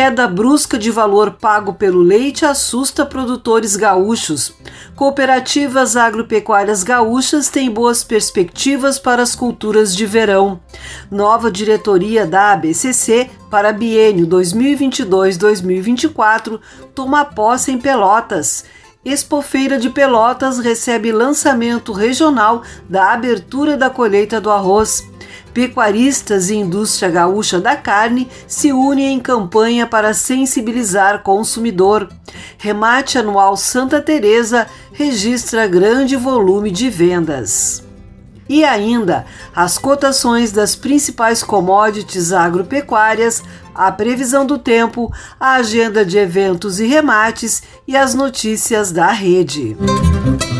Queda brusca de valor pago pelo leite assusta produtores gaúchos. Cooperativas agropecuárias gaúchas têm boas perspectivas para as culturas de verão. Nova diretoria da ABCC para biênio 2022-2024 toma posse em Pelotas. Expofeira de Pelotas recebe lançamento regional da abertura da colheita do arroz. Pecuaristas e indústria gaúcha da carne se unem em campanha para sensibilizar consumidor. Remate anual Santa Teresa registra grande volume de vendas. E ainda, as cotações das principais commodities agropecuárias, a previsão do tempo, a agenda de eventos e remates e as notícias da rede. O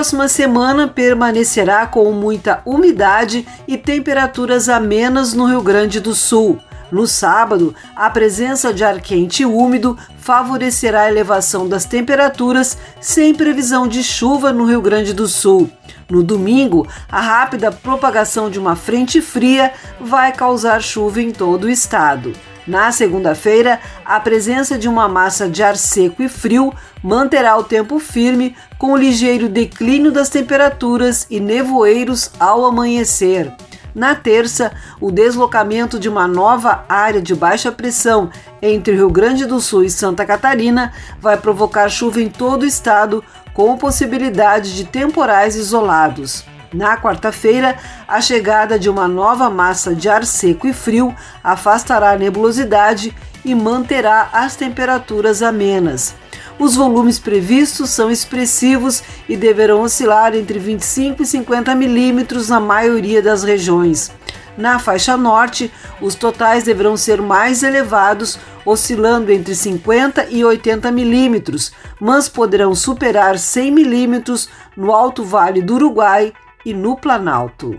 Próxima semana permanecerá com muita umidade e temperaturas amenas no Rio Grande do Sul. No sábado, a presença de ar quente e úmido favorecerá a elevação das temperaturas, sem previsão de chuva no Rio Grande do Sul. No domingo, a rápida propagação de uma frente fria vai causar chuva em todo o estado. Na segunda-feira, a presença de uma massa de ar seco e frio manterá o tempo firme, com ligeiro declínio das temperaturas e nevoeiros ao amanhecer. Na terça, o deslocamento de uma nova área de baixa pressão entre Rio Grande do Sul e Santa Catarina vai provocar chuva em todo o estado, com possibilidade de temporais isolados. Na quarta-feira, a chegada de uma nova massa de ar seco e frio afastará a nebulosidade e manterá as temperaturas amenas. Os volumes previstos são expressivos e deverão oscilar entre 25 e 50 milímetros na maioria das regiões. Na faixa norte, os totais deverão ser mais elevados, oscilando entre 50 e 80 milímetros, mas poderão superar 100 milímetros no Alto Vale do Uruguai e no Planalto.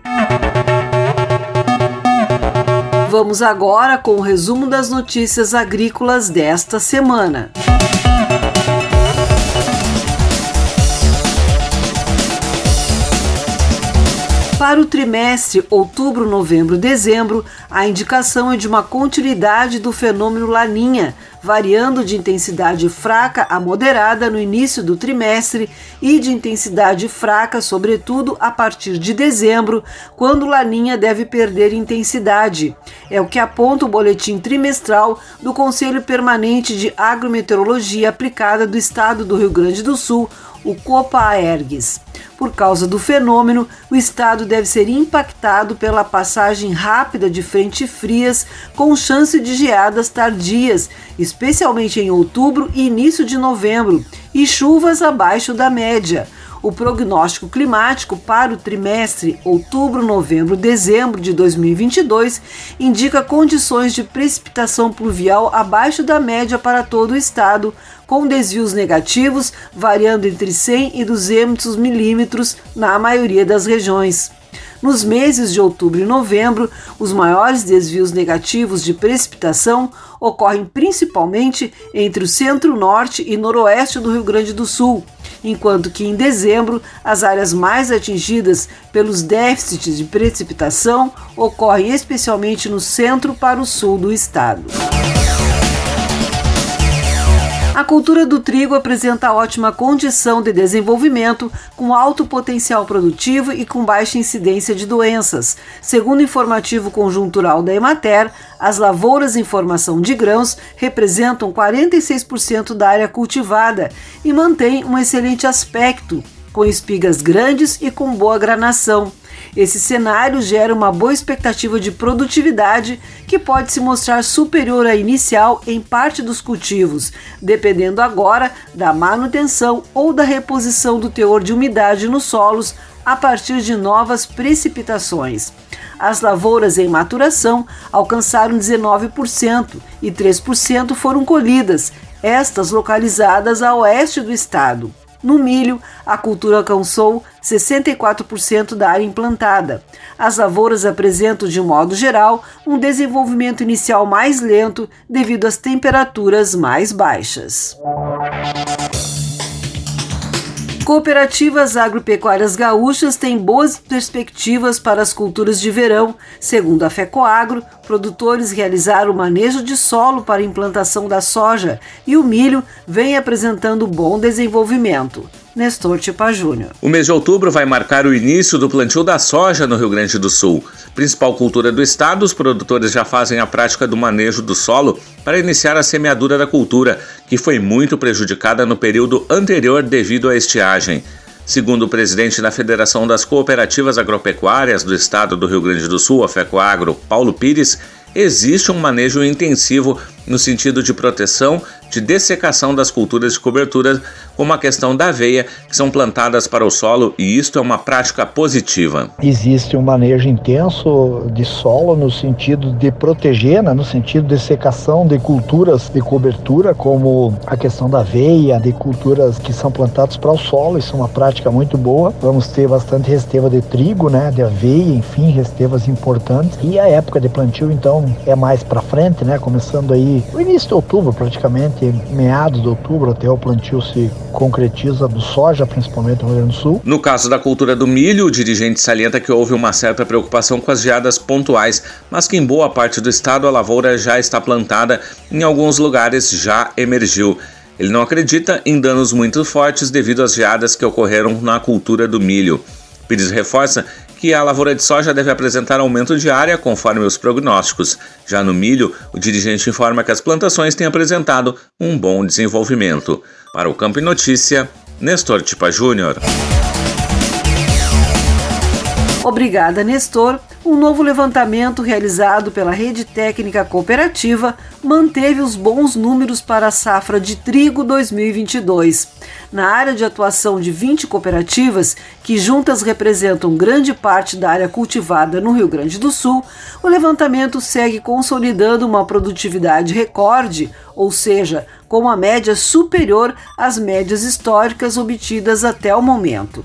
Vamos agora com o resumo das notícias agrícolas desta semana. Para o trimestre outubro, novembro, dezembro, a indicação é de uma continuidade do fenômeno Laninha, variando de intensidade fraca a moderada no início do trimestre e de intensidade fraca, sobretudo a partir de dezembro, quando Laninha deve perder intensidade. É o que aponta o boletim trimestral do Conselho Permanente de Agrometeorologia Aplicada do Estado do Rio Grande do Sul, o Copa-Ergues. Por causa do fenômeno, o estado deve ser impactado pela passagem rápida de frentes frias com chance de geadas tardias, especialmente em outubro e início de novembro, e chuvas abaixo da média. O prognóstico climático para o trimestre outubro, novembro, dezembro de 2022 indica condições de precipitação pluvial abaixo da média para todo o estado, com desvios negativos variando entre 100 e 200 milímetros na maioria das regiões. Nos meses de outubro e novembro, os maiores desvios negativos de precipitação ocorrem principalmente entre o centro-norte e noroeste do Rio Grande do Sul, enquanto que em dezembro as áreas mais atingidas pelos déficits de precipitação ocorrem especialmente no centro para o sul do estado. A cultura do trigo apresenta ótima condição de desenvolvimento, com alto potencial produtivo e com baixa incidência de doenças. Segundo o informativo conjuntural da Emater, as lavouras em formação de grãos representam 46% da área cultivada e mantêm um excelente aspecto, com espigas grandes e com boa granação. Esse cenário gera uma boa expectativa de produtividade que pode se mostrar superior à inicial em parte dos cultivos, dependendo agora da manutenção ou da reposição do teor de umidade nos solos a partir de novas precipitações. As lavouras em maturação alcançaram 19% e 3% foram colhidas, estas localizadas a oeste do estado. No milho, a cultura alcançou 64% da área implantada. As lavouras apresentam, de modo geral, um desenvolvimento inicial mais lento devido às temperaturas mais baixas. Cooperativas agropecuárias gaúchas têm boas perspectivas para as culturas de verão. Segundo a FECOAGro, produtores realizaram o manejo de solo para implantação da soja e o milho vem apresentando bom desenvolvimento. Nestor Tipa Júnior. O mês de outubro vai marcar o início do plantio da soja no Rio Grande do Sul. Principal cultura do estado, os produtores já fazem a prática do manejo do solo para iniciar a semeadura da cultura, que foi muito prejudicada no período anterior devido à estiagem. Segundo o presidente da Federação das Cooperativas Agropecuárias do Estado do Rio Grande do Sul, a FECOAGRO, Paulo Pires, existe um manejo intensivo no sentido de proteção de dessecação das culturas de cobertura, como a questão da aveia, que são plantadas para o solo, e isto é uma prática positiva. Existe um manejo intenso de solo no sentido de proteger, né, no sentido de secação de culturas de cobertura, como a questão da aveia, de culturas que são plantadas para o solo, isso é uma prática muito boa. Vamos ter bastante resteva de trigo, né, de aveia, enfim, restevas importantes. E a época de plantio, então, é mais para frente, né, começando aí o início de outubro, praticamente meados de outubro até o plantio se concretiza do soja, principalmente no Rio Grande do Sul. No caso da cultura do milho, o dirigente salienta que houve uma certa preocupação com as geadas pontuais, mas que em boa parte do estado a lavoura já está plantada, em alguns lugares já emergiu. Ele não acredita em danos muito fortes devido às geadas que ocorreram na cultura do milho. Pires reforça que a lavoura de soja deve apresentar aumento de área conforme os prognósticos. Já no milho, o dirigente informa que as plantações têm apresentado um bom desenvolvimento. Para o Campo e Notícia, Nestor Tipa Júnior. Obrigada, Nestor. Um novo levantamento realizado pela Rede Técnica Cooperativa manteve os bons números para a safra de trigo 2022. Na área de atuação de 20 cooperativas, que juntas representam grande parte da área cultivada no Rio Grande do Sul, o levantamento segue consolidando uma produtividade recorde, ou seja, com uma média superior às médias históricas obtidas até o momento.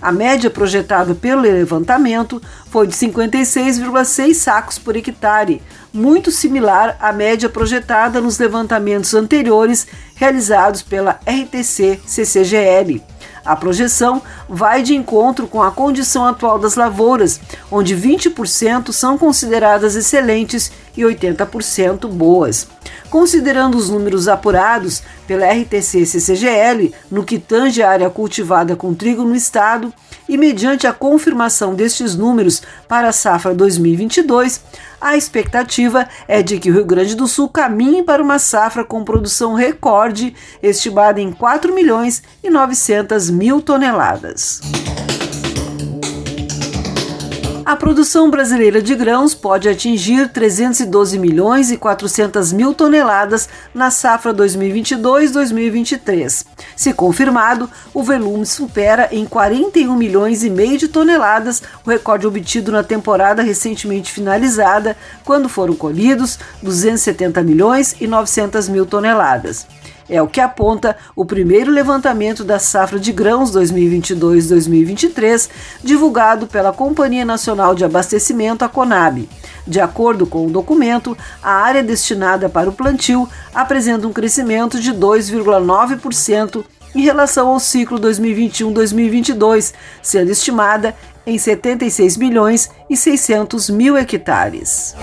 A média projetada pelo levantamento foi de 56,6 sacos por hectare, muito similar à média projetada nos levantamentos anteriores realizados pela RTC-CCGL. A projeção vai de encontro com a condição atual das lavouras, onde 20% são consideradas excelentes e 80% boas. Considerando os números apurados pela RTC-CCGL no que tange a área cultivada com trigo no estado, e mediante a confirmação destes números para a safra 2022, a expectativa é de que o Rio Grande do Sul caminhe para uma safra com produção recorde, estimada em 4 milhões e 900 mil toneladas. A produção brasileira de grãos pode atingir 312 milhões e 400 mil toneladas na safra 2022-2023. Se confirmado, o volume supera em 41 milhões e meio de toneladas o recorde obtido na temporada recentemente finalizada, quando foram colhidos 270 milhões e 900 mil toneladas. É o que aponta o primeiro levantamento da safra de grãos 2022-2023, divulgado pela Companhia Nacional de Abastecimento, a Conab. De acordo com o documento, a área destinada para o plantio apresenta um crescimento de 2,9% em relação ao ciclo 2021-2022, sendo estimada em 76 milhões e 600 mil hectares.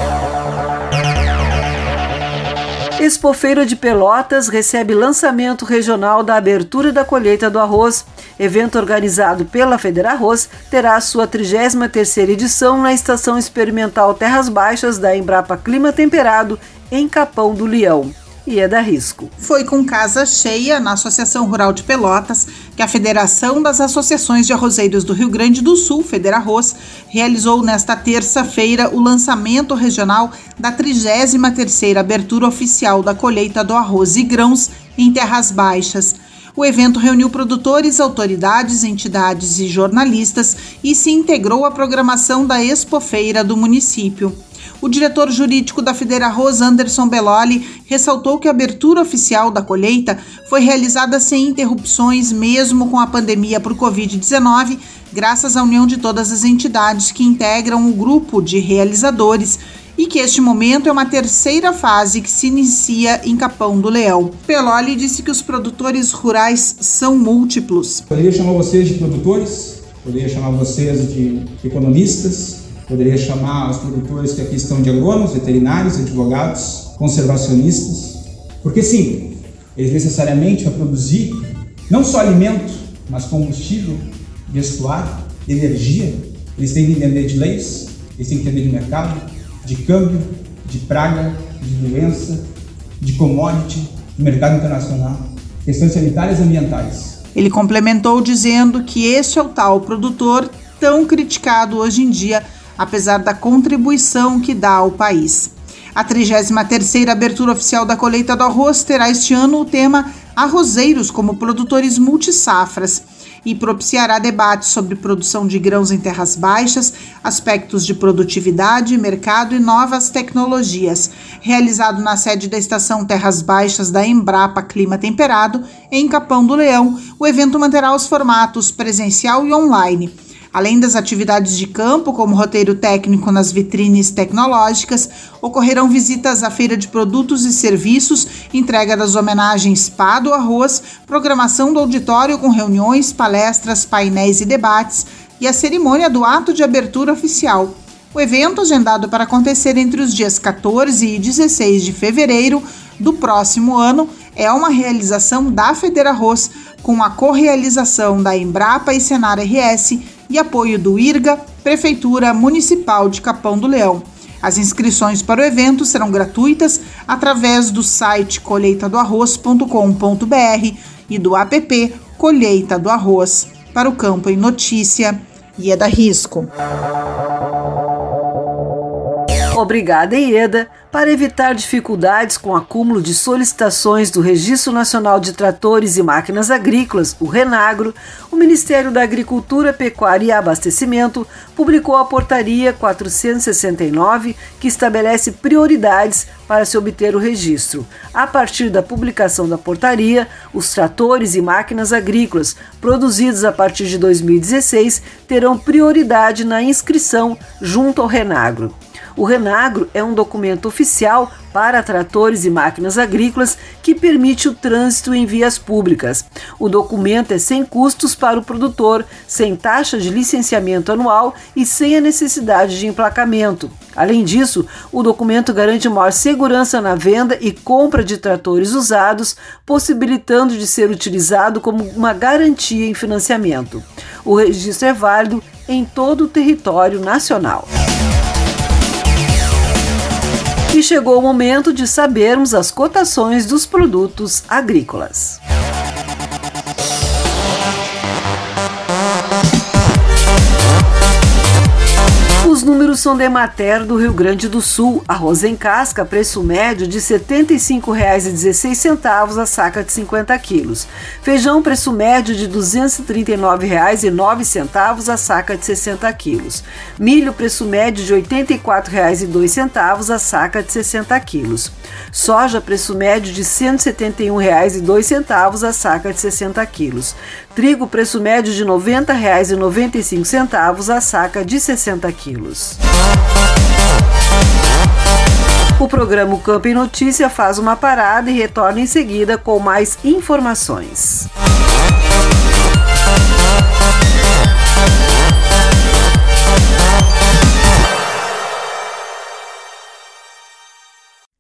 Expofeira de Pelotas recebe lançamento regional da abertura da colheita do arroz. Evento organizado pela Federarroz terá sua 33ª edição na Estação Experimental Terras Baixas da Embrapa Clima Temperado, em Capão do Leão e é da risco. Foi com casa cheia na Associação Rural de Pelotas que a Federação das Associações de Arrozeiros do Rio Grande do Sul, Federarroz, realizou nesta terça-feira o lançamento regional da 33ª abertura oficial da colheita do arroz e grãos em terras baixas. O evento reuniu produtores, autoridades, entidades e jornalistas e se integrou à programação da Expofeira do município. O diretor jurídico da Federa Rosa, Anderson Belloli, ressaltou que a abertura oficial da colheita foi realizada sem interrupções, mesmo com a pandemia por Covid-19, graças à união de todas as entidades que integram o grupo de realizadores e que este momento é uma terceira fase que se inicia em Capão do Leão. Peloli disse que os produtores rurais são múltiplos. Poderia chamar vocês de produtores, poderia chamar vocês de economistas, Poderia chamar os produtores que aqui estão de agrônomos, veterinários, advogados, conservacionistas, porque sim, eles necessariamente vão produzir não só alimento, mas combustível, vestuário, energia. Eles têm que entender de leis, eles têm que entender de mercado, de câmbio, de praga, de doença, de commodity, de mercado internacional, questões sanitárias e ambientais. Ele complementou dizendo que este é o tal produtor tão criticado hoje em dia apesar da contribuição que dá ao país. A 33ª abertura oficial da colheita do arroz terá este ano o tema Arrozeiros como produtores multisafras e propiciará debates sobre produção de grãos em terras baixas, aspectos de produtividade, mercado e novas tecnologias. Realizado na sede da Estação Terras Baixas da Embrapa Clima Temperado, em Capão do Leão, o evento manterá os formatos presencial e online Além das atividades de campo, como roteiro técnico nas vitrines tecnológicas, ocorrerão visitas à feira de produtos e serviços, entrega das homenagens Pá do Arroz, programação do auditório com reuniões, palestras, painéis e debates e a cerimônia do ato de abertura oficial. O evento, agendado para acontecer entre os dias 14 e 16 de fevereiro do próximo ano, é uma realização da Federarroz, com a correalização da Embrapa e Senar RS e apoio do IRGA, Prefeitura Municipal de Capão do Leão. As inscrições para o evento serão gratuitas através do site colheitadoarroz.com.br e do app Colheita do Arroz. Para o Campo em Notícia, e é da Risco. Obrigada, Ieda. Para evitar dificuldades com o acúmulo de solicitações do Registro Nacional de Tratores e Máquinas Agrícolas, o Renagro, o Ministério da Agricultura, Pecuária e Abastecimento publicou a Portaria 469, que estabelece prioridades para se obter o registro. A partir da publicação da portaria, os tratores e máquinas agrícolas produzidos a partir de 2016 terão prioridade na inscrição junto ao Renagro. O Renagro é um documento oficial para tratores e máquinas agrícolas que permite o trânsito em vias públicas. O documento é sem custos para o produtor, sem taxa de licenciamento anual e sem a necessidade de emplacamento. Além disso, o documento garante maior segurança na venda e compra de tratores usados, possibilitando de ser utilizado como uma garantia em financiamento. O registro é válido em todo o território nacional. E chegou o momento de sabermos as cotações dos produtos agrícolas. Os números são de Emater do Rio Grande do Sul. Arroz em casca, preço médio de R$ 75,16 a saca de 50 quilos. Feijão, preço médio de R$ 239,09 a saca de 60 quilos. Milho, preço médio de R$ 84,02 a saca de 60 quilos. Soja, preço médio de R$ 171,02 a saca de 60 quilos. Trigo, preço médio de R$ 90,95 a saca de 60 quilos. O programa Campo em Notícia faz uma parada e retorna em seguida com mais informações.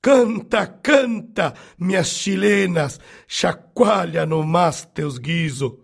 Canta, canta, minhas chilenas, chacoalha no mas teus guiso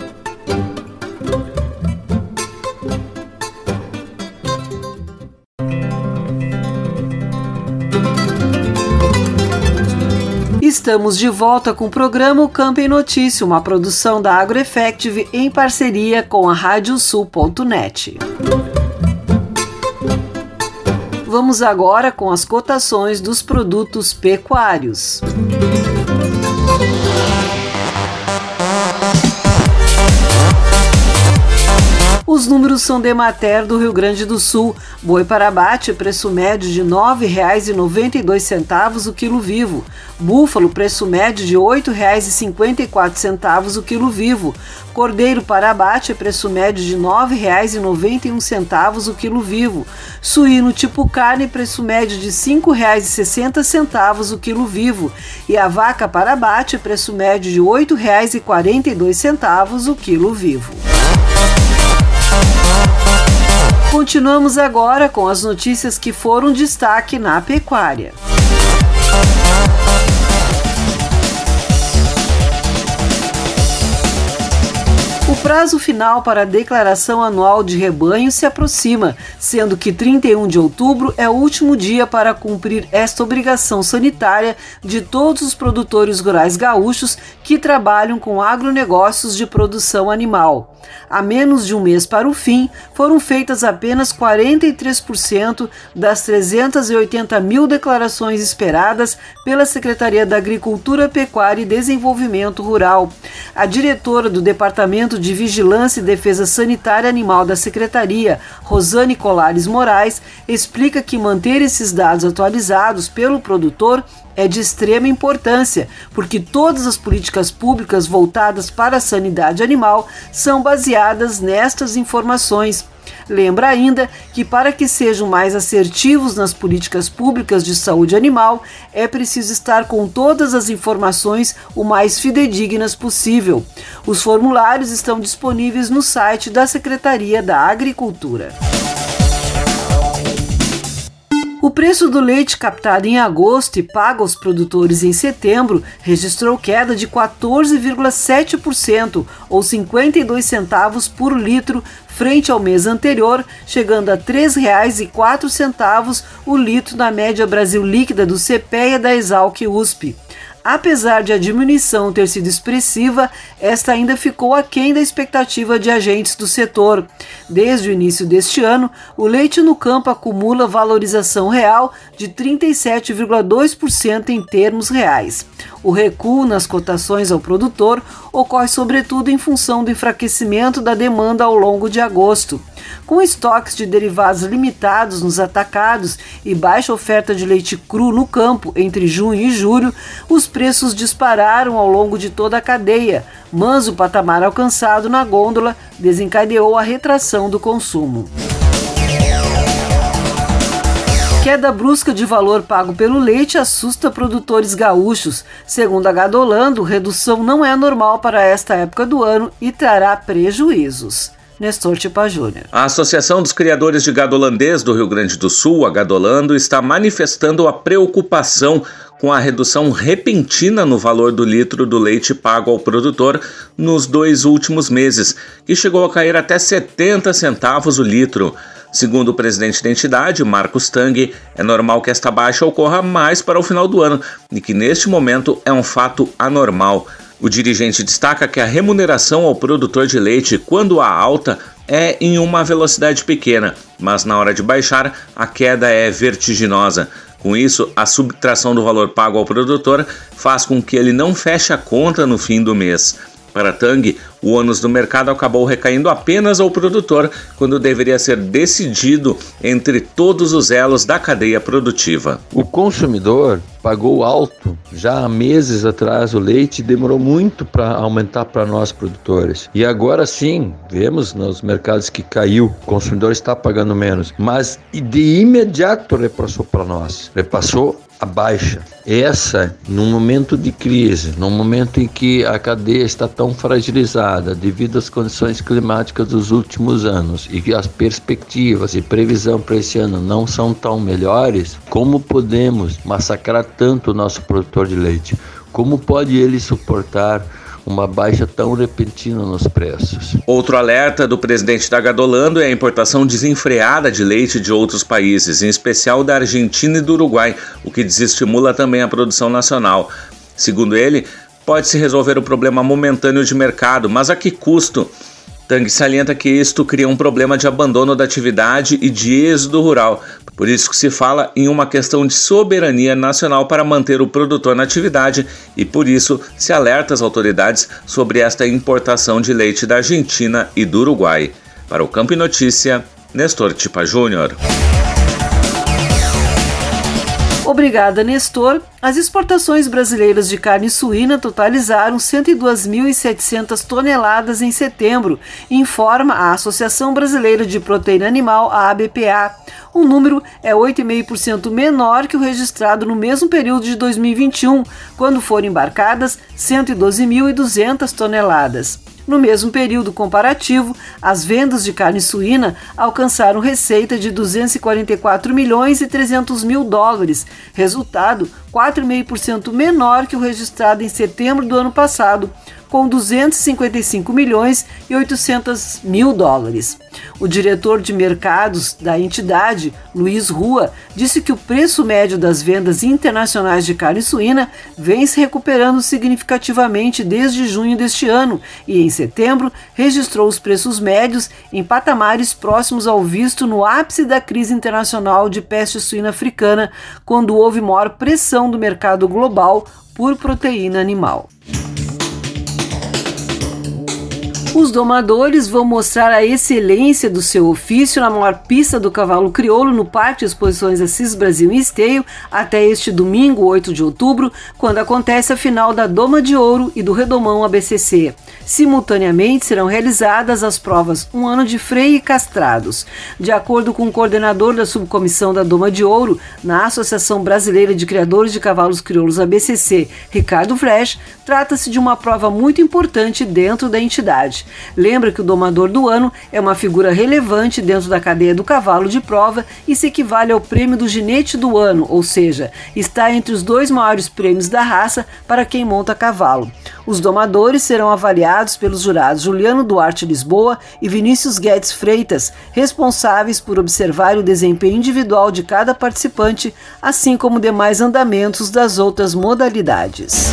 Estamos de volta com o programa o Campo em Notícia, uma produção da AgroEffective em parceria com a Radiosul.net. Vamos agora com as cotações dos produtos pecuários. Os números são de Mater do Rio Grande do Sul. Boi para abate, preço médio de R$ 9,92 o quilo vivo. Búfalo, preço médio de R$ 8,54 o quilo vivo. Cordeiro para abate, preço médio de R$ 9,91 o quilo vivo. Suíno tipo carne, preço médio de R$ 5,60 o quilo vivo. E a vaca para abate, preço médio de R$ 8,42 o quilo vivo. Continuamos agora com as notícias que foram destaque na pecuária. O prazo final para a declaração anual de rebanho se aproxima, sendo que 31 de outubro é o último dia para cumprir esta obrigação sanitária de todos os produtores rurais gaúchos que trabalham com agronegócios de produção animal. A menos de um mês para o fim, foram feitas apenas 43% das 380 mil declarações esperadas pela Secretaria da Agricultura, Pecuária e Desenvolvimento Rural. A diretora do Departamento de Vigilância e Defesa Sanitária Animal da Secretaria, Rosane Colares Moraes, explica que manter esses dados atualizados pelo produtor é de extrema importância, porque todas as políticas públicas voltadas para a sanidade animal são baseadas nestas informações. Lembra ainda que, para que sejam mais assertivos nas políticas públicas de saúde animal, é preciso estar com todas as informações o mais fidedignas possível. Os formulários estão disponíveis no site da Secretaria da Agricultura. O preço do leite captado em agosto e pago aos produtores em setembro registrou queda de 14,7%, ou 52 centavos por litro, frente ao mês anterior, chegando a R$ 3,04 o litro na média Brasil líquida do CPEA da Exalc USP. Apesar de a diminuição ter sido expressiva, esta ainda ficou aquém da expectativa de agentes do setor. Desde o início deste ano, o leite no campo acumula valorização real de 37,2% em termos reais. O recuo nas cotações ao produtor ocorre sobretudo em função do enfraquecimento da demanda ao longo de agosto. Com estoques de derivados limitados nos atacados e baixa oferta de leite cru no campo entre junho e julho, os preços dispararam ao longo de toda a cadeia, mas o patamar alcançado na gôndola desencadeou a retração do consumo. Queda brusca de valor pago pelo leite assusta produtores gaúchos. Segundo a Gadolando, redução não é normal para esta época do ano e trará prejuízos. Nestor Tipa Júnior. A Associação dos Criadores de Gado Holandês do Rio Grande do Sul, a Gadolando, está manifestando a preocupação com a redução repentina no valor do litro do leite pago ao produtor nos dois últimos meses, que chegou a cair até 70 centavos o litro. Segundo o presidente da entidade, Marcos Tang, é normal que esta baixa ocorra mais para o final do ano e que neste momento é um fato anormal. O dirigente destaca que a remuneração ao produtor de leite, quando há alta, é em uma velocidade pequena, mas na hora de baixar, a queda é vertiginosa. Com isso, a subtração do valor pago ao produtor faz com que ele não feche a conta no fim do mês. Para Tang, o ônus do mercado acabou recaindo apenas ao produtor, quando deveria ser decidido entre todos os elos da cadeia produtiva. O consumidor pagou alto já há meses atrás o leite demorou muito para aumentar para nós produtores. E agora sim, vemos nos mercados que caiu, o consumidor está pagando menos, mas de imediato repassou para nós. Repassou a baixa. Essa, num momento de crise, num momento em que a cadeia está tão fragilizada devido às condições climáticas dos últimos anos e que as perspectivas e previsão para esse ano não são tão melhores, como podemos massacrar tanto o nosso produtor de leite? Como pode ele suportar uma baixa tão repentina nos preços. Outro alerta do presidente da Gadolando é a importação desenfreada de leite de outros países, em especial da Argentina e do Uruguai, o que desestimula também a produção nacional. Segundo ele, pode-se resolver o problema momentâneo de mercado, mas a que custo? Tang salienta que isto cria um problema de abandono da atividade e de êxodo rural. Por isso que se fala em uma questão de soberania nacional para manter o produtor na atividade e por isso se alerta as autoridades sobre esta importação de leite da Argentina e do Uruguai. Para o Campo Notícia, Nestor Tipa Júnior. Obrigada, Nestor. As exportações brasileiras de carne suína totalizaram 102.700 toneladas em setembro, informa a Associação Brasileira de Proteína Animal, a ABPA. O número é 8,5% menor que o registrado no mesmo período de 2021, quando foram embarcadas 112.200 toneladas. No mesmo período comparativo, as vendas de carne suína alcançaram receita de 244 milhões e 300 mil dólares, resultado 4,5% menor que o registrado em setembro do ano passado, com 255 milhões e 800 mil dólares. O diretor de mercados da entidade, Luiz Rua, disse que o preço médio das vendas internacionais de carne suína vem se recuperando significativamente desde junho deste ano e, em setembro, registrou os preços médios em patamares próximos ao visto no ápice da crise internacional de peste suína africana, quando houve maior pressão do mercado global por proteína animal. Os domadores vão mostrar a excelência do seu ofício na maior pista do cavalo crioulo no Parque de Exposições Assis Brasil em Esteio até este domingo, 8 de outubro, quando acontece a final da Doma de Ouro e do Redomão ABCC. Simultaneamente serão realizadas as provas Um Ano de Freio e Castrados. De acordo com o coordenador da subcomissão da Doma de Ouro, na Associação Brasileira de Criadores de Cavalos Crioulos ABCC, Ricardo Fresh, trata-se de uma prova muito importante dentro da entidade. Lembra que o domador do ano é uma figura relevante dentro da cadeia do cavalo de prova e se equivale ao prêmio do ginete do ano, ou seja, está entre os dois maiores prêmios da raça para quem monta cavalo. Os domadores serão avaliados pelos jurados Juliano Duarte Lisboa e Vinícius Guedes Freitas, responsáveis por observar o desempenho individual de cada participante, assim como demais andamentos das outras modalidades.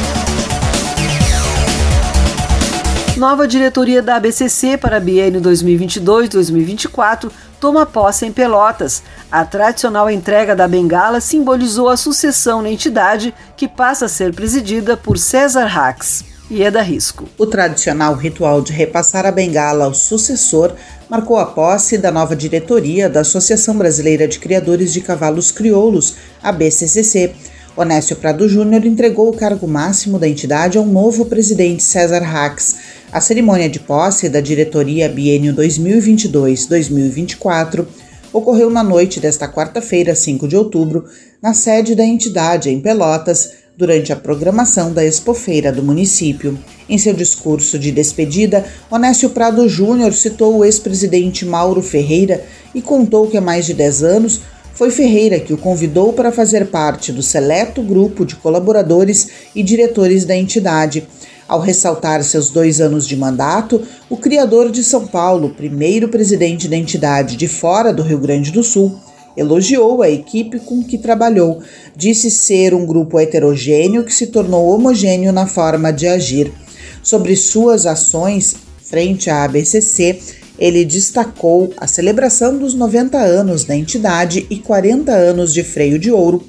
Nova diretoria da ABCC para biênio 2022-2024 toma posse em Pelotas. A tradicional entrega da bengala simbolizou a sucessão na entidade, que passa a ser presidida por César Rax. E é da risco. O tradicional ritual de repassar a bengala ao sucessor marcou a posse da nova diretoria da Associação Brasileira de Criadores de Cavalos Crioulos, a BCCC. Onésio Prado Júnior entregou o cargo máximo da entidade ao novo presidente César Rax. A cerimônia de posse da diretoria biênio 2022-2024 ocorreu na noite desta quarta-feira, 5 de outubro, na sede da entidade em Pelotas, durante a programação da expofeira do município. Em seu discurso de despedida, Onésio Prado Júnior citou o ex-presidente Mauro Ferreira e contou que há mais de 10 anos foi Ferreira que o convidou para fazer parte do seleto grupo de colaboradores e diretores da entidade ao ressaltar seus dois anos de mandato, o criador de São Paulo, primeiro presidente da entidade de fora do Rio Grande do Sul, elogiou a equipe com que trabalhou, disse ser um grupo heterogêneo que se tornou homogêneo na forma de agir. Sobre suas ações frente à ABCC, ele destacou a celebração dos 90 anos da entidade e 40 anos de freio de ouro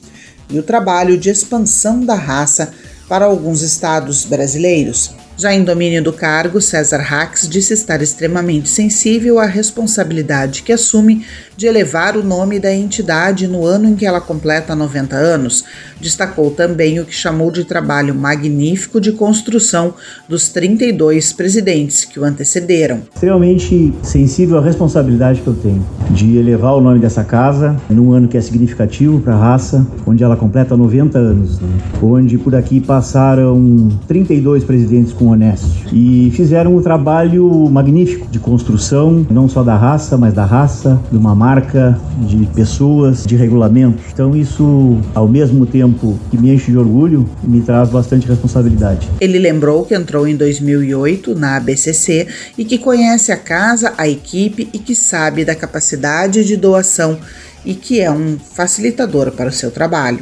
e o trabalho de expansão da raça para alguns estados brasileiros. Já em domínio do cargo, César Hax disse estar extremamente sensível à responsabilidade que assume de elevar o nome da entidade no ano em que ela completa 90 anos. Destacou também o que chamou de trabalho magnífico de construção dos 32 presidentes que o antecederam. Extremamente sensível à responsabilidade que eu tenho de elevar o nome dessa casa num ano que é significativo para a raça, onde ela completa 90 anos, né? onde por aqui passaram 32 presidentes com honesto e fizeram um trabalho magnífico de construção, não só da raça, mas da raça, de uma marca, de pessoas, de regulamentos. Então isso, ao mesmo tempo que me enche de orgulho, me traz bastante responsabilidade. Ele lembrou que entrou em 2008 na ABCC e que conhece a casa, a equipe e que sabe da capacidade de doação e que é um facilitador para o seu trabalho.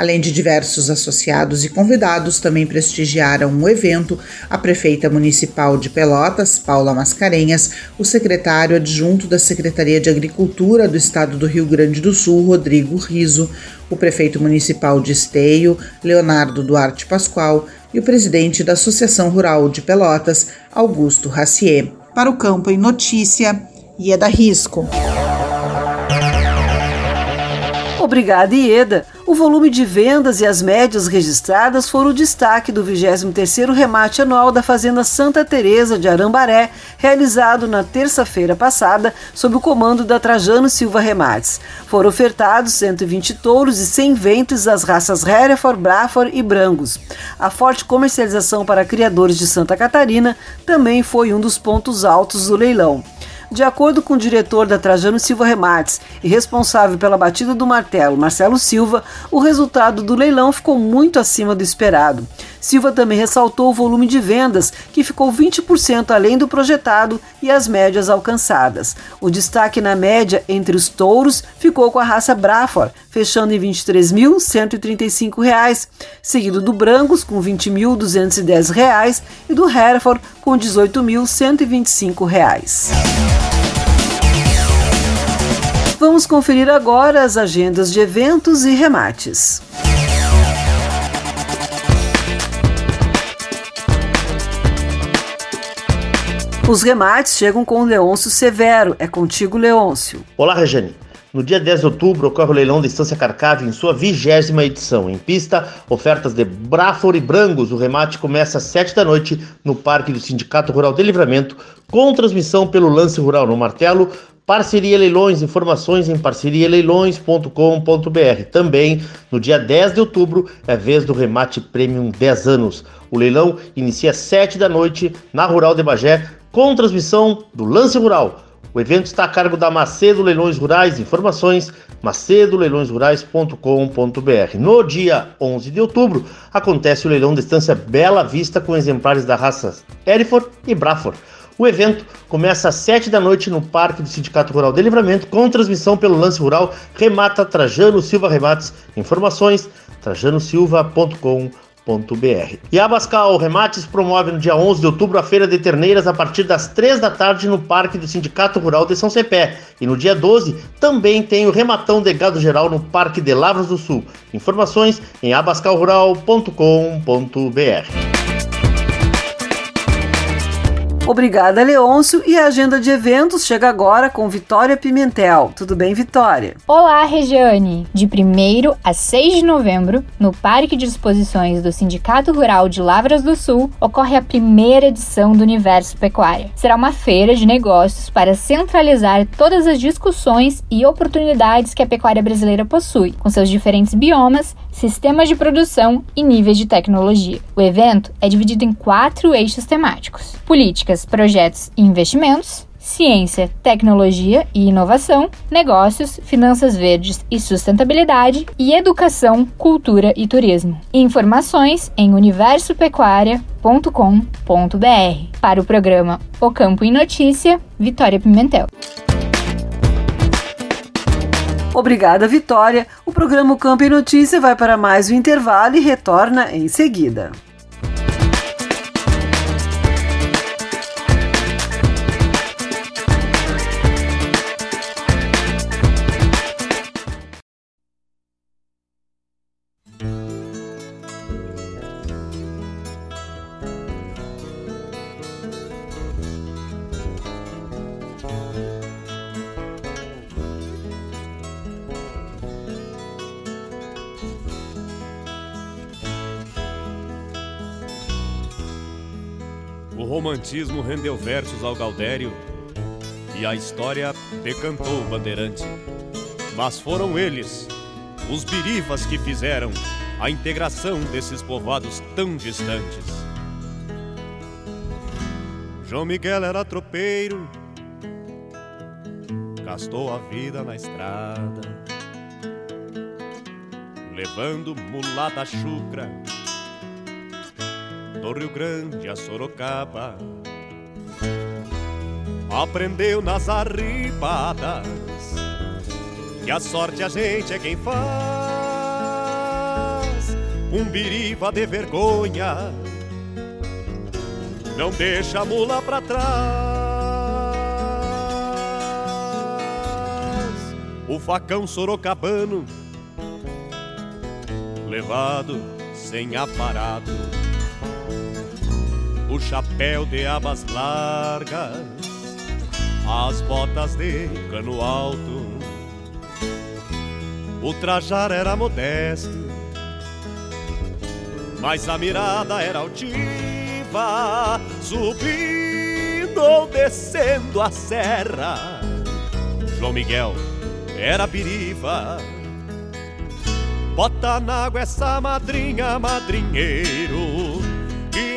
Além de diversos associados e convidados, também prestigiaram o evento a prefeita municipal de Pelotas, Paula Mascarenhas, o secretário adjunto da Secretaria de Agricultura do Estado do Rio Grande do Sul, Rodrigo Riso, o prefeito municipal de Esteio, Leonardo Duarte Pascoal, e o presidente da Associação Rural de Pelotas, Augusto Racier. Para o Campo em Notícia, Ieda Risco. Obrigada, Ieda. O volume de vendas e as médias registradas foram o destaque do 23º remate anual da Fazenda Santa Teresa de Arambaré, realizado na terça-feira passada sob o comando da Trajano Silva Remates. Foram ofertados 120 touros e 100 ventres das raças Hereford, Braford e Brangus. A forte comercialização para criadores de Santa Catarina também foi um dos pontos altos do leilão. De acordo com o diretor da Trajano Silva Remates e responsável pela batida do martelo, Marcelo Silva, o resultado do leilão ficou muito acima do esperado. Silva também ressaltou o volume de vendas, que ficou 20% além do projetado, e as médias alcançadas. O destaque na média entre os touros ficou com a raça Brafor, fechando em R$ 23.135, seguido do Brangos, com R$ 20.210, e do Hereford, com R$ 18.125. Vamos conferir agora as agendas de eventos e remates. Os remates chegam com o Leôncio Severo. É contigo, Leôncio. Olá, Rejane. No dia 10 de outubro ocorre o leilão da Estância Carcave em sua vigésima edição. Em pista, ofertas de Brafor e Brangos. O remate começa às 7 da noite no Parque do Sindicato Rural de Livramento, com transmissão pelo Lance Rural no Martelo, Parceria Leilões, informações em parcerialeilões.com.br. Também no dia 10 de outubro é vez do remate Premium 10 anos. O leilão inicia às 7 da noite na Rural de Bagé, com transmissão do Lance Rural. O evento está a cargo da Macedo Leilões Rurais. Informações macedoleilõesrurais.com.br. No dia 11 de outubro acontece o leilão da estância Bela Vista com exemplares da raça Hereford e Braford. O evento começa às 7 da noite no Parque do Sindicato Rural de Livramento, com transmissão pelo Lance Rural Remata Trajano Silva Remates. Informações trajanosilva.com.br e Abascal Remates promove no dia 11 de outubro a Feira de Terneiras a partir das 3 da tarde no Parque do Sindicato Rural de São Cepé. E no dia 12 também tem o Rematão de Gado Geral no Parque de Lavras do Sul. Informações em abascalrural.com.br. Obrigada, Leôncio. E a agenda de eventos chega agora com Vitória Pimentel. Tudo bem, Vitória? Olá, Regiane! De 1 a 6 de novembro, no Parque de Exposições do Sindicato Rural de Lavras do Sul, ocorre a primeira edição do Universo Pecuária. Será uma feira de negócios para centralizar todas as discussões e oportunidades que a pecuária brasileira possui, com seus diferentes biomas, sistemas de produção e níveis de tecnologia. O evento é dividido em quatro eixos temáticos: políticas, projetos e investimentos, ciência, tecnologia e inovação, negócios, finanças verdes e sustentabilidade e educação, cultura e turismo. Informações em universopecuaria.com.br. Para o programa O Campo em Notícia, Vitória Pimentel. Obrigada, Vitória. O programa Campo e Notícia vai para mais um intervalo e retorna em seguida. Romantismo rendeu versos ao Galdério e a história decantou o bandeirante. Mas foram eles, os birivas, que fizeram a integração desses povoados tão distantes. João Miguel era tropeiro, gastou a vida na estrada, levando mulata chucra do Rio Grande a Sorocaba. Aprendeu nas arribadas que a sorte a gente é quem faz. Um biriva de vergonha não deixa a mula pra trás. O facão sorocabano levado sem aparado o chapéu de abas largas, as botas de cano alto. O trajar era modesto, mas a mirada era altiva, subindo ou descendo a serra. João Miguel era piriva. Bota na água essa madrinha, madrinheiro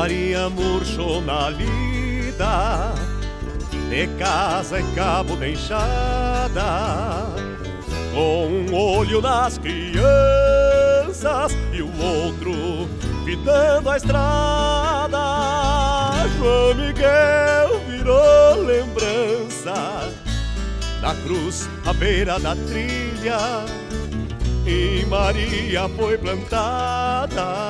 Maria murchou na lida de casa em cabo de enxada, com um olho nas crianças e o outro fitando a estrada. João Miguel virou lembrança da cruz à beira da trilha e Maria foi plantada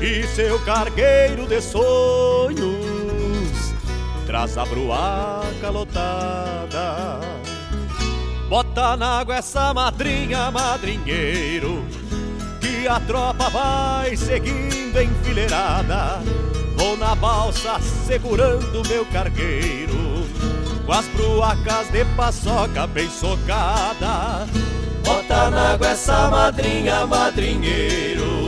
e seu cargueiro de sonhos traz a bruaca lotada. Bota na água essa madrinha, madrinheiro, que a tropa vai seguindo enfileirada. Vou na balsa segurando meu cargueiro, com as bruacas de paçoca bem socada. Bota na água essa madrinha, madrinheiro,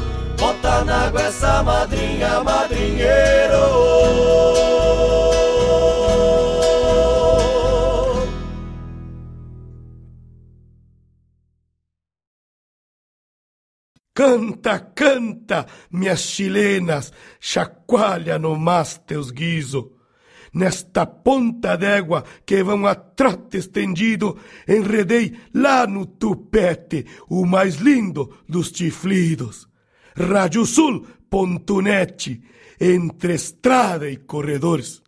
Na água essa madrinha, madrinheiro. Canta, canta, minhas chilenas, chacoalha no mas teus guiso. Nesta ponta d'égua que vão a trote estendido, enredei lá no tupete o mais lindo dos chiflidos. Radiosul.net, entre estrada e corredores.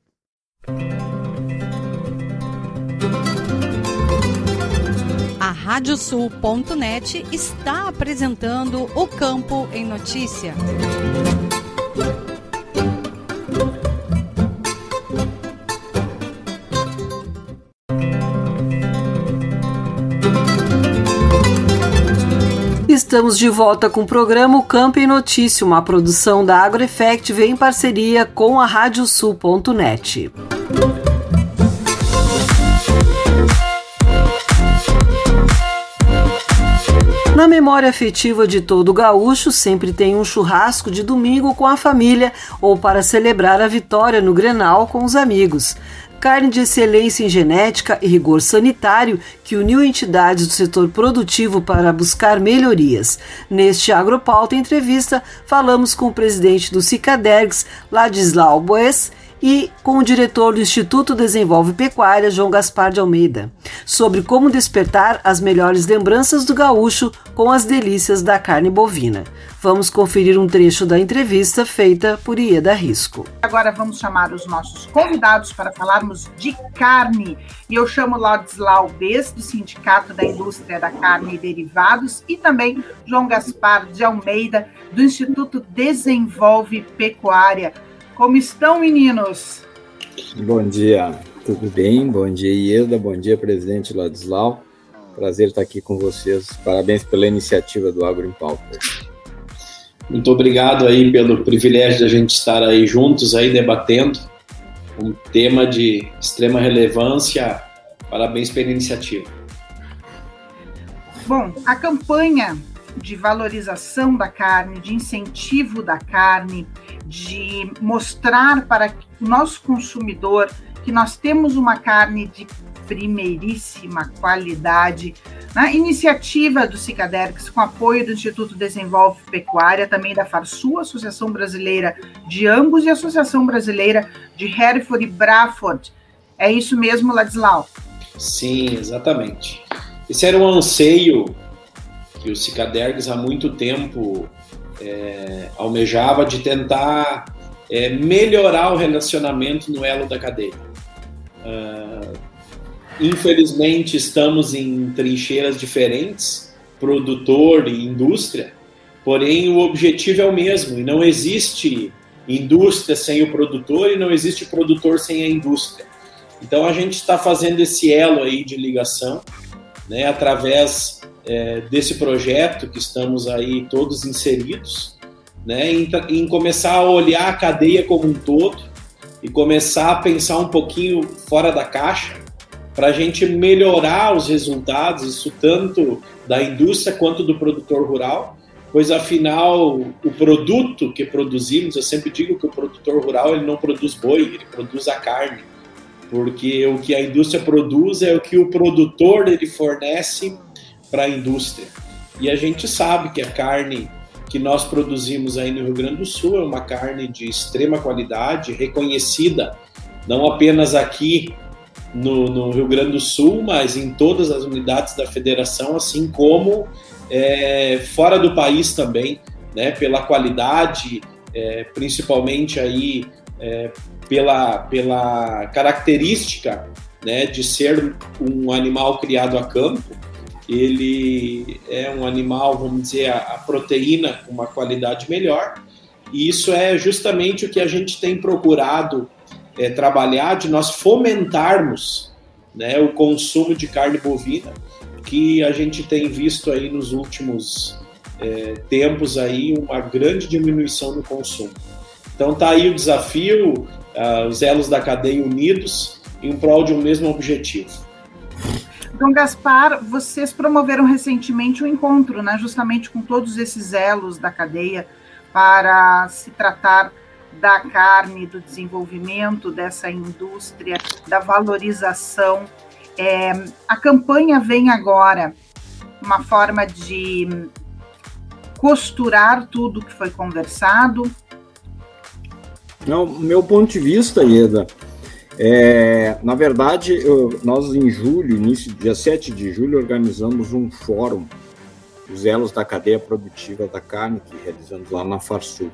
A Radiosul.net está apresentando o Campo em Notícia. Estamos de volta com o programa Campo em Notícia, uma produção da AgroEffect em parceria com a Radiosul.net. Na memória afetiva de todo gaúcho, sempre tem um churrasco de domingo com a família ou para celebrar a vitória no Grenal com os amigos. Carne de excelência em genética e rigor sanitário que uniu entidades do setor produtivo para buscar melhorias. Neste Agropauta Entrevista, falamos com o presidente do Cicadergs, Ladislau Boes, e com o diretor do Instituto Desenvolve Pecuária, João Gaspar de Almeida, sobre como despertar as melhores lembranças do gaúcho com as delícias da carne bovina. Vamos conferir um trecho da entrevista feita por Ieda Risco. Agora vamos chamar os nossos convidados para falarmos de carne. E eu chamo Ladislau Bes, do Sindicato da Indústria da Carne e Derivados, e também João Gaspar de Almeida, do Instituto Desenvolve Pecuária. Como estão, meninos? Bom dia, tudo bem? Bom dia, Ieda. Bom dia, presidente Ladislau. Prazer estar aqui com vocês. Parabéns pela iniciativa do Agro em Pauta. Muito obrigado aí pelo privilégio de a gente estar aí juntos aí debatendo um tema de extrema relevância. Parabéns pela iniciativa. Bom, a campanha de valorização da carne, de incentivo da carne, de mostrar para o nosso consumidor que nós temos uma carne de primeiríssima qualidade. Na iniciativa do Cicaderx, com apoio do Instituto Desenvolve Pecuária, também da Farsul, Associação Brasileira de Ambos e Associação Brasileira de Hereford e Braford. É isso mesmo, Ladislau? Sim, exatamente. Esse era um anseio que o Cicadergs há muito tempo é, almejava de tentar é, melhorar o relacionamento no elo da cadeia. Uh, infelizmente estamos em trincheiras diferentes, produtor e indústria, porém o objetivo é o mesmo e não existe indústria sem o produtor e não existe produtor sem a indústria. Então a gente está fazendo esse elo aí de ligação, né, através é, desse projeto que estamos aí todos inseridos, né, em, em começar a olhar a cadeia como um todo e começar a pensar um pouquinho fora da caixa para a gente melhorar os resultados, isso tanto da indústria quanto do produtor rural, pois afinal o produto que produzimos, eu sempre digo que o produtor rural ele não produz boi, ele produz a carne, porque o que a indústria produz é o que o produtor ele fornece para a indústria. E a gente sabe que a carne que nós produzimos aí no Rio Grande do Sul é uma carne de extrema qualidade, reconhecida não apenas aqui no, no, Rio Grande do Sul, mas em todas as unidades da federação, assim como é, fora do país também, né, pela qualidade, é, principalmente aí é, pela, pela característica né, de ser um animal criado a campo. Ele é um animal, vamos dizer, a, a proteína com uma qualidade melhor, e isso é justamente o que a gente tem procurado é, trabalhar, de nós fomentarmos né, o consumo de carne bovina, que a gente tem visto aí nos últimos é, tempos aí uma grande diminuição no consumo. Então tá aí o desafio, uh, os elos da cadeia unidos em prol de um mesmo objetivo. Então, Gaspar, vocês promoveram recentemente um encontro, né, justamente com todos esses elos da cadeia para se tratar da carne, do desenvolvimento dessa indústria, da valorização. É, a campanha vem agora, uma forma de costurar tudo que foi conversado. Não, meu ponto de vista, Ieda, é, na verdade, eu, nós em julho, início, dia 7 de julho, organizamos um fórum, os elos da cadeia produtiva da carne, que realizamos lá na Farsul.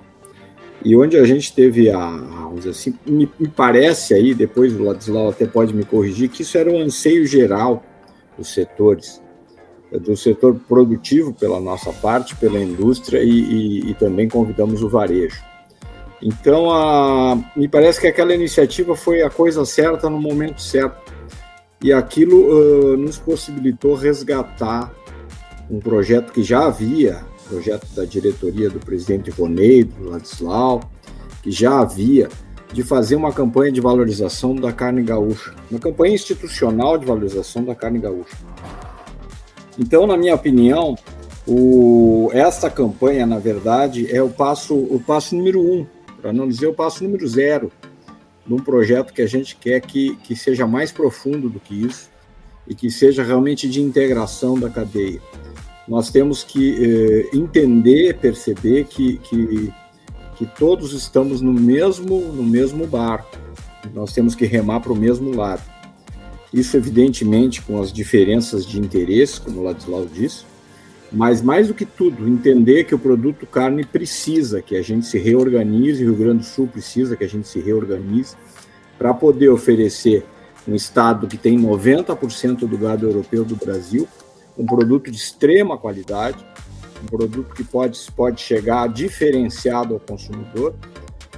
E onde a gente teve a, dizer assim, me, me parece aí, depois o Ladislau até pode me corrigir, que isso era um anseio geral dos setores, do setor produtivo pela nossa parte, pela indústria e, e, e também convidamos o varejo. Então, a, me parece que aquela iniciativa foi a coisa certa no momento certo. E aquilo uh, nos possibilitou resgatar um projeto que já havia projeto da diretoria do presidente Ronei, do Ladislau, que já havia de fazer uma campanha de valorização da carne gaúcha, uma campanha institucional de valorização da carne gaúcha. Então, na minha opinião, o, esta campanha, na verdade, é o passo, o passo número um, para não dizer o passo número zero, de um projeto que a gente quer que, que seja mais profundo do que isso e que seja realmente de integração da cadeia nós temos que eh, entender, perceber que, que, que todos estamos no mesmo, no mesmo barco, nós temos que remar para o mesmo lado. Isso, evidentemente, com as diferenças de interesse, como o Ladislau disse, mas mais do que tudo, entender que o produto carne precisa que a gente se reorganize, o Rio Grande do Sul precisa que a gente se reorganize para poder oferecer um estado que tem 90% do gado europeu do Brasil um produto de extrema qualidade, um produto que pode, pode chegar diferenciado ao consumidor.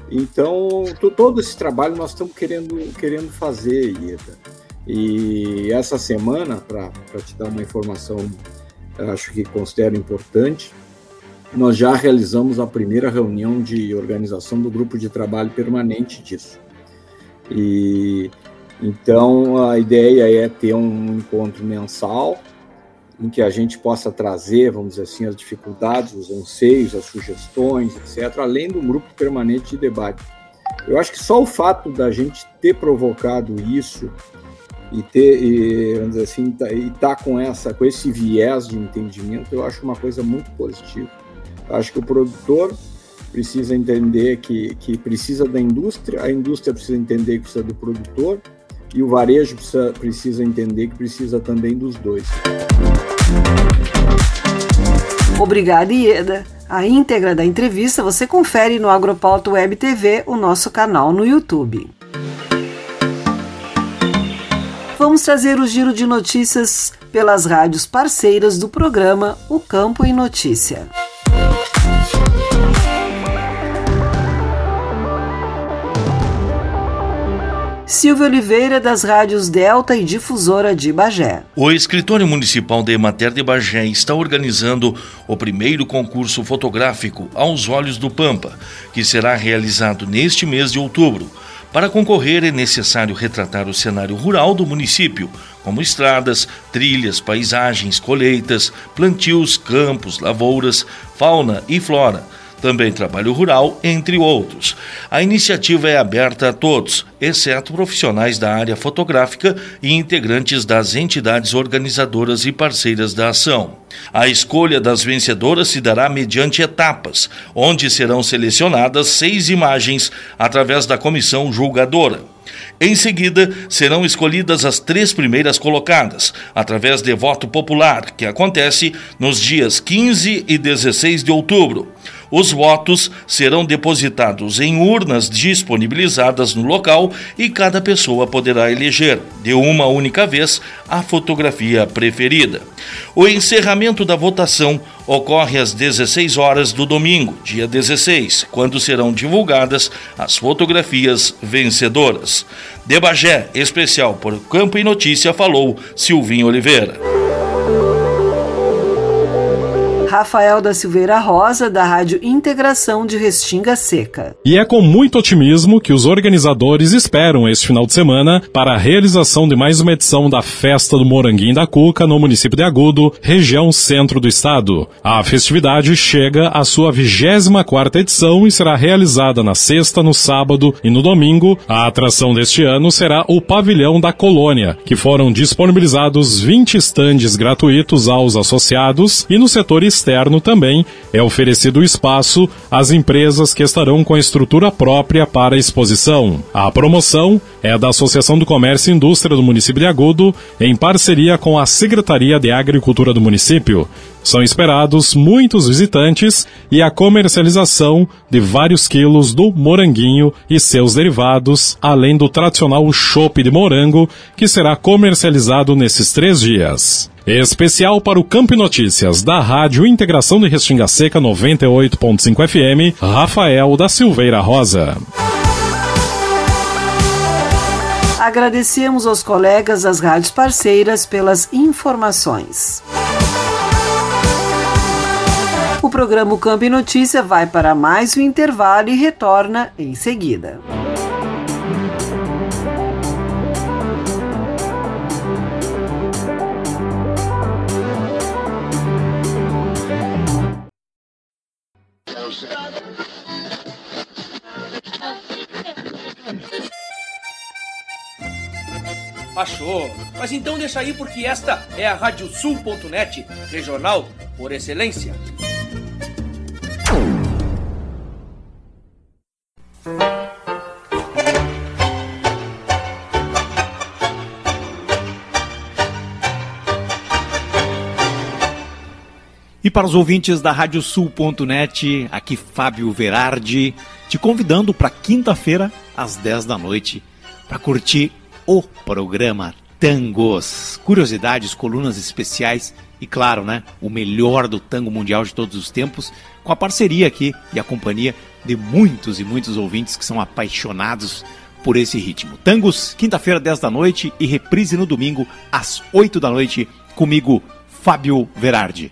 Então, todo esse trabalho nós estamos querendo, querendo fazer, Ieda. E essa semana, para te dar uma informação, acho que considero importante, nós já realizamos a primeira reunião de organização do grupo de trabalho permanente disso. E então a ideia é ter um encontro mensal em que a gente possa trazer, vamos dizer assim, as dificuldades, os anseios, as sugestões, etc., além do grupo permanente de debate. Eu acho que só o fato da gente ter provocado isso e ter, e, vamos dizer assim, tá, e tá com essa, com esse viés de entendimento, eu acho uma coisa muito positiva. Acho que o produtor precisa entender que, que precisa da indústria, a indústria precisa entender que precisa do produtor, e o varejo precisa, precisa entender que precisa também dos dois. Obrigada, Ieda. A íntegra da entrevista você confere no Agropauta Web TV, o nosso canal no YouTube. Vamos trazer o giro de notícias pelas rádios parceiras do programa O Campo em Notícia. Silvio Oliveira, das rádios Delta e Difusora de Bagé. O escritório municipal de Emater de Bagé está organizando o primeiro concurso fotográfico Aos Olhos do Pampa, que será realizado neste mês de outubro. Para concorrer, é necessário retratar o cenário rural do município, como estradas, trilhas, paisagens, colheitas, plantios, campos, lavouras, fauna e flora também trabalho rural, entre outros. A iniciativa é aberta a todos, exceto profissionais da área fotográfica e integrantes das entidades organizadoras e parceiras da ação. A escolha das vencedoras se dará mediante etapas, onde serão selecionadas seis imagens através da comissão julgadora. Em seguida, serão escolhidas as três primeiras colocadas, através de voto popular, que acontece nos dias 15 e 16 de outubro. Os votos serão depositados em urnas disponibilizadas no local e cada pessoa poderá eleger, de uma única vez, a fotografia preferida. O encerramento da votação ocorre às 16 horas do domingo, dia 16, quando serão divulgadas as fotografias vencedoras. De Bagé, especial por Campo e Notícia, falou Silvinho Oliveira. Rafael da Silveira Rosa, da Rádio Integração de Restinga Seca. E é com muito otimismo que os organizadores esperam este final de semana para a realização de mais uma edição da Festa do Moranguinho da Cuca no município de Agudo, região centro do estado. A festividade chega à sua 24 edição e será realizada na sexta, no sábado e no domingo. A atração deste ano será o Pavilhão da Colônia, que foram disponibilizados 20 estandes gratuitos aos associados e no setor também é oferecido espaço às empresas que estarão com a estrutura própria para a exposição. A promoção é da Associação do Comércio e Indústria do município de Agudo, em parceria com a Secretaria de Agricultura do município. São esperados muitos visitantes e a comercialização de vários quilos do moranguinho e seus derivados, além do tradicional chopp de morango, que será comercializado nesses três dias. Especial para o Campo Notícias da Rádio Integração de Restinga Seca 98.5 FM, Rafael da Silveira Rosa. Agradecemos aos colegas das rádios parceiras pelas informações. O programa Campo Notícia vai para mais um intervalo e retorna em seguida. Achou? Mas então deixa aí porque esta é a Radiosul.net, regional por excelência. E para os ouvintes da Radiosul.net, aqui Fábio Verardi, te convidando para quinta-feira, às 10 da noite, para curtir o programa Tangos. Curiosidades, colunas especiais e, claro, né, o melhor do tango mundial de todos os tempos, com a parceria aqui e a companhia de muitos e muitos ouvintes que são apaixonados por esse ritmo. Tangos, quinta-feira, 10 da noite e reprise no domingo, às 8 da noite, comigo, Fábio Verardi.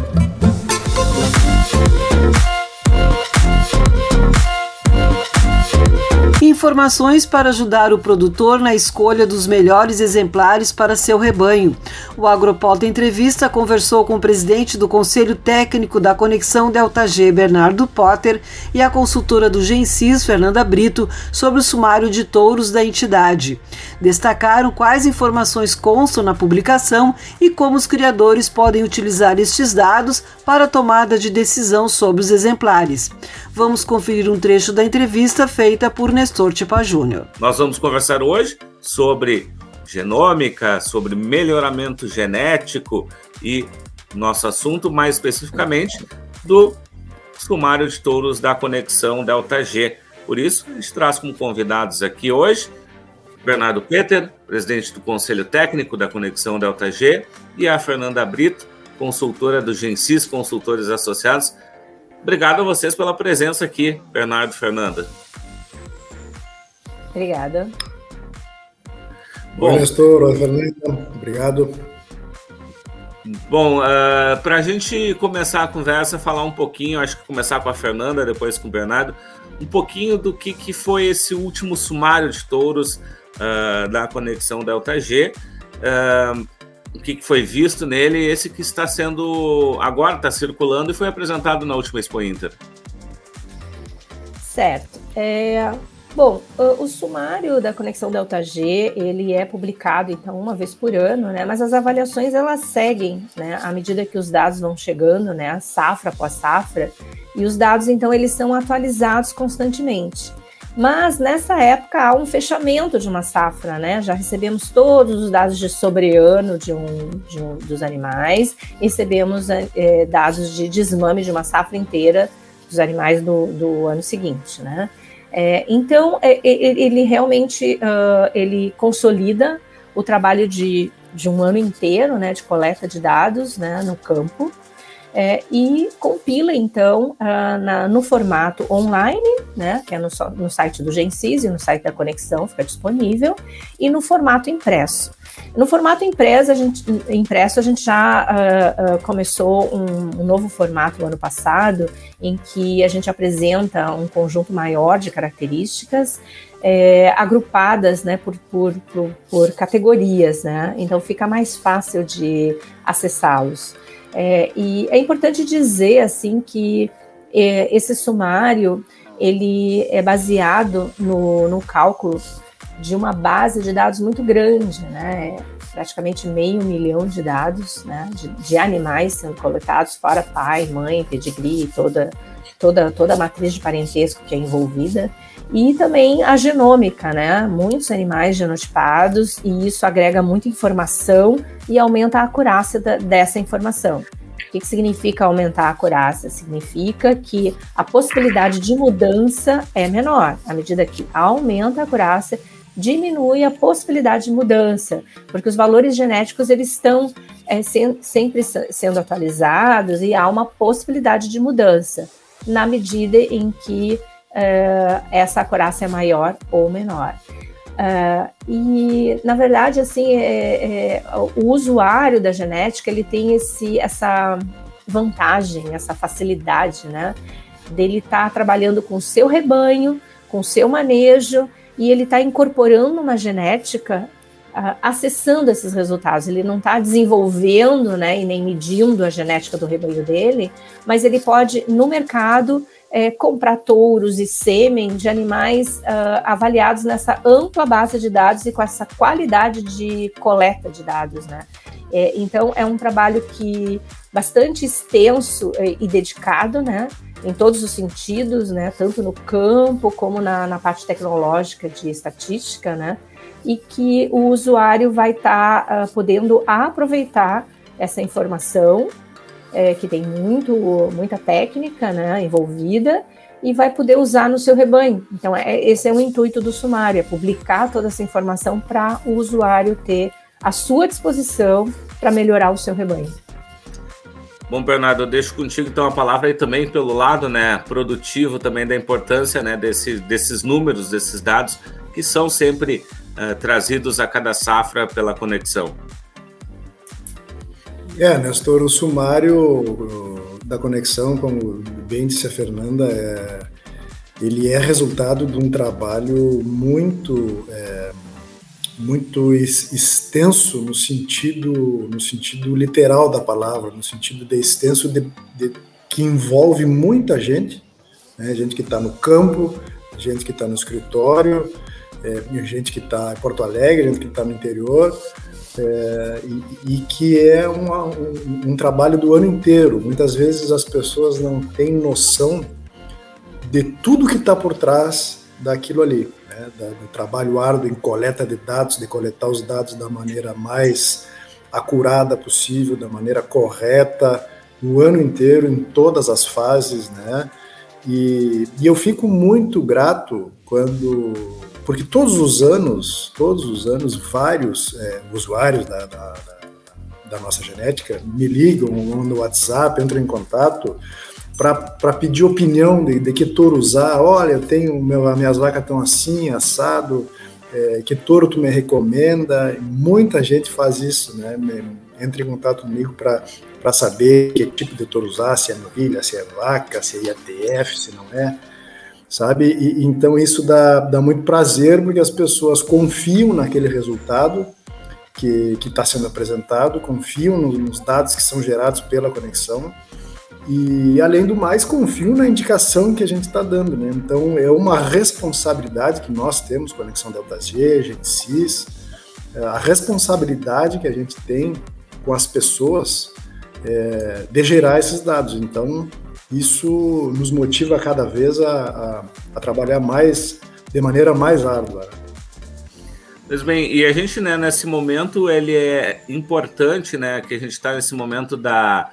informações para ajudar o produtor na escolha dos melhores exemplares para seu rebanho. O Agropauta Entrevista conversou com o presidente do Conselho Técnico da Conexão Delta G, Bernardo Potter, e a consultora do Gensis, Fernanda Brito, sobre o sumário de touros da entidade. Destacaram quais informações constam na publicação e como os criadores podem utilizar estes dados para a tomada de decisão sobre os exemplares. Vamos conferir um trecho da entrevista feita por Nestor Tipa Júnior. Nós vamos conversar hoje sobre genômica, sobre melhoramento genético e nosso assunto mais especificamente do sumário de touros da conexão Delta G. Por isso, a gente traz como convidados aqui hoje Bernardo Peter, presidente do Conselho Técnico da Conexão Delta G, e a Fernanda Brito, consultora do Gensis Consultores Associados. Obrigado a vocês pela presença aqui, Bernardo e Fernanda. Obrigada. Bom, Nestor. Oi, Fernanda. Obrigado. Bom, uh, ah, para a gente começar a conversa, falar um pouquinho, acho que começar com a Fernanda, depois com o Bernardo, um pouquinho do que, que foi esse último sumário de touros uh, da conexão Delta G. Uh, o que, que foi visto nele, esse que está sendo agora está circulando e foi apresentado na última Expo Inter. Certo. É, bom, o, sumário da conexão Delta G ele é publicado então uma vez por ano, né? Mas as avaliações elas seguem, né? À medida que os dados vão chegando, né? Safra após safra e os dados então eles são atualizados constantemente. Mas nessa época há um fechamento de uma safra, né? Já recebemos todos os dados de sobreano de um, de um dos animais, recebemos é, dados de desmame de uma safra inteira dos animais do, do ano seguinte, né? É, então é, ele realmente uh, ele consolida o trabalho de, de um ano inteiro, né, de coleta de dados, né, no campo é, e compila então uh, na, no formato online, né, que é no, no site do Gensis e no site da Conexão, fica disponível, e no formato impresso. No formato impresso, a gente, impresso, a gente já uh, uh, começou um, um, novo formato no ano passado, em que a gente apresenta um conjunto maior de características é, agrupadas né, por, por, por, por categorias, né? então fica mais fácil de acessá-los. É, e é importante dizer assim que é, esse sumário ele é baseado no, no cálculo de uma base de dados muito grande, né? praticamente meio milhão de dados né? de, de animais sendo coletados, fora pai, mãe, pedigree, toda, toda, toda a matriz de parentesco que é envolvida e também a genômica, né? Muitos animais genotipados e isso agrega muita informação e aumenta a acurácia da, dessa informação. O que, que significa aumentar a acurácia? Significa que a possibilidade de mudança é menor. À medida que aumenta a acurácia, diminui a possibilidade de mudança, porque os valores genéticos eles estão é, se, sempre sendo atualizados e há uma possibilidade de mudança na medida em que uh, essa acurácia é maior ou menor. Uh, e na verdade, assim, é, é, o usuário da genética ele tem esse, essa vantagem, essa facilidade, né, dele estar tá trabalhando com o seu rebanho, com o seu manejo e ele está incorporando uma genética uh, acessando esses resultados. Ele não está desenvolvendo, né, e nem medindo a genética do rebanho dele, mas ele pode no mercado é, comprar touros e sêmen de animais uh, avaliados nessa ampla base de dados e com essa qualidade de coleta de dados, né? É, então é um trabalho que bastante extenso e, e dedicado, né? Em todos os sentidos, né? Tanto no campo como na, na parte tecnológica de estatística, né? E que o usuário vai estar tá, uh, podendo aproveitar essa informação é, que tem muito, muita técnica né, envolvida e vai poder usar no seu rebanho. Então, é, esse é o intuito do sumário, é publicar toda essa informação para o usuário ter à sua disposição para melhorar o seu rebanho. Bom, Bernardo, eu deixo contigo então a palavra aí também pelo lado né, produtivo também da importância né, desse, desses números, desses dados que são sempre uh, trazidos a cada safra pela conexão. É, Nestor, o sumário da conexão, como bem disse a Fernanda, é, ele é resultado de um trabalho muito é, muito extenso no sentido no sentido literal da palavra, no sentido de extenso de, de que envolve muita gente, né? gente que está no campo, gente que está no escritório, é, gente que está em Porto Alegre, gente que está no interior, é, e, e, que é uma, um, um, trabalho do ano inteiro. Muitas vezes as pessoas não têm noção de tudo que está por trás daquilo ali, né? da, do trabalho árduo em coleta de dados, de coletar os dados da maneira mais acurada possível, da maneira correta, o ano inteiro, em todas as fases, né? E, e eu fico muito grato quando porque todos os anos, todos os anos, vários é, usuários da, da, da, nossa genética me ligam no WhatsApp, entram em contato para pedir opinião de, de que touro usar. Olha, eu tenho meu, as minhas vacas estão assim, assado. É, que touro tu me recomenda? Muita gente faz isso, né? Entra em contato comigo para saber que tipo de touro usar, se é novilha, se é vaca, se é IATF, se não é sabe? E, então isso dá, dá muito prazer porque as pessoas confiam naquele resultado que está sendo apresentado, confiam nos, nos dados que são gerados pela conexão e, além do mais, confiam na indicação que a gente está dando, né? Então é uma responsabilidade que nós temos, Conexão Delta G, Genesis, é, a responsabilidade que a gente tem com as pessoas é, de gerar esses dados. Então, isso nos motiva cada vez a, a, a trabalhar mais, de maneira mais árdua. Pois bem, e a gente, né, nesse momento, ele é importante, né, que a gente está nesse momento da,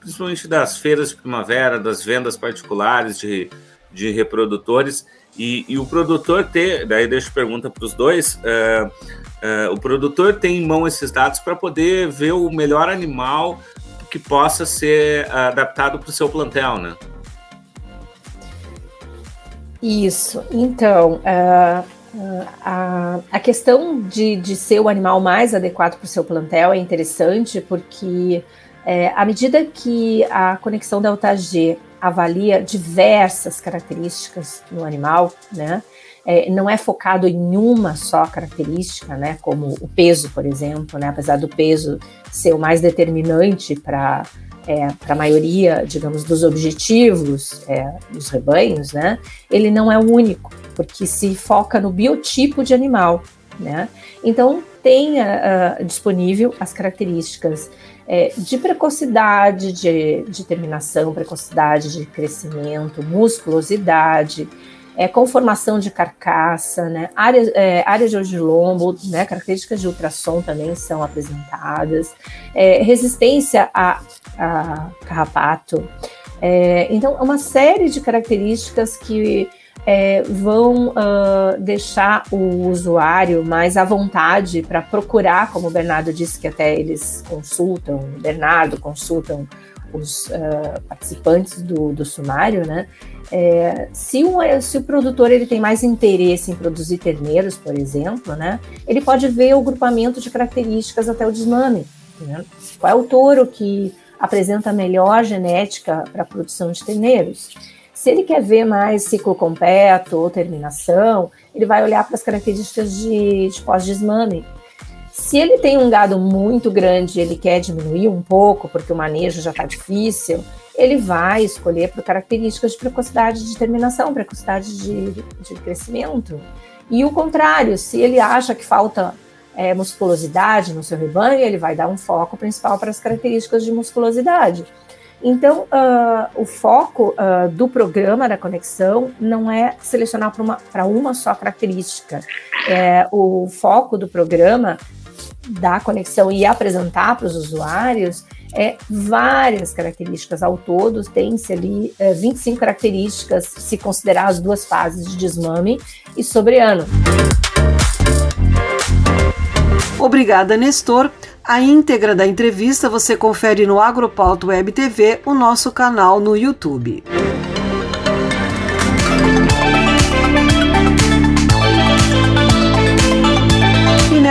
principalmente das feiras de primavera, das vendas particulares de, de reprodutores, e, e o produtor ter, daí deixa pergunta para os dois, uh, uh, o produtor tem em mão esses dados para poder ver o melhor animal que possa ser adaptado para o seu plantel, né? Isso. Então, uh, a, a questão de, de ser o animal mais adequado para o seu plantel é interessante porque é, à medida que a conexão Delta G avalia diversas características no animal, né? É, não é focado em uma só característica, né, como o peso, por exemplo, né, apesar do peso ser o mais determinante para é, para a maioria, digamos, dos objetivos é, dos rebanhos, né, ele não é o único, porque se foca no biotipo de animal, né. Então tem uh, disponível as características é, de precocidade, de, de terminação, precocidade de crescimento, musculosidade, é, conformação de carcaça, né, área, é, área de lombo, né, características de ultrassom também são apresentadas, é, resistência a, a carrapato. É, então, uma série de características que é, vão uh, deixar o usuário mais à vontade para procurar, como o Bernardo disse que até eles consultam, Bernardo consultam os uh, participantes do, do sumário, né? É, se, o, se o produtor ele tem mais interesse em produzir terneiros, por exemplo, né, ele pode ver o grupamento de características até o desmame. Né? Qual é o touro que apresenta melhor genética para a produção de terneiros? Se ele quer ver mais ciclo completo ou terminação, ele vai olhar para as características de, de pós-desmame. Se ele tem um gado muito grande ele quer diminuir um pouco, porque o manejo já está difícil, ele vai escolher por características de precocidade de terminação, precocidade de, de crescimento. E o contrário, se ele acha que falta é, musculosidade no seu rebanho, ele vai dar um foco principal para as características de musculosidade. Então, uh, o foco uh, do programa da conexão não é selecionar para uma, uma só característica. É, o foco do programa da conexão e apresentar para os usuários é várias características. Ao todo, tem-se ali é, 25 características, se considerar as duas fases de desmame e sobreano. Obrigada, Nestor. A íntegra da entrevista você confere no Agropauto Web TV, o nosso canal no YouTube.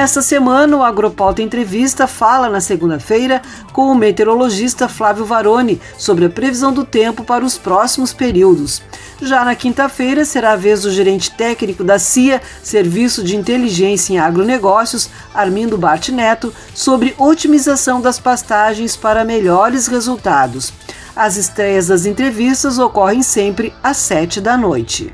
Nesta semana, o Agropauta Entrevista fala na segunda-feira com o meteorologista Flávio Varoni sobre a previsão do tempo para os próximos períodos. Já na quinta-feira, será a vez do gerente técnico da CIA, Serviço de Inteligência em Agronegócios, Armindo Bart Neto, sobre otimização das pastagens para melhores resultados. As estreias das entrevistas ocorrem sempre às sete da noite.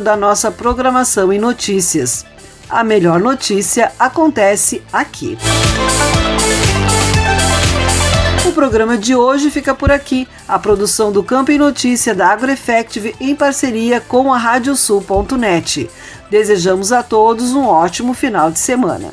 da nossa programação e notícias. A melhor notícia acontece aqui. O programa de hoje fica por aqui. A produção do Campo e Notícia da AgroEffective em parceria com a Radiosul.net. Desejamos a todos um ótimo final de semana.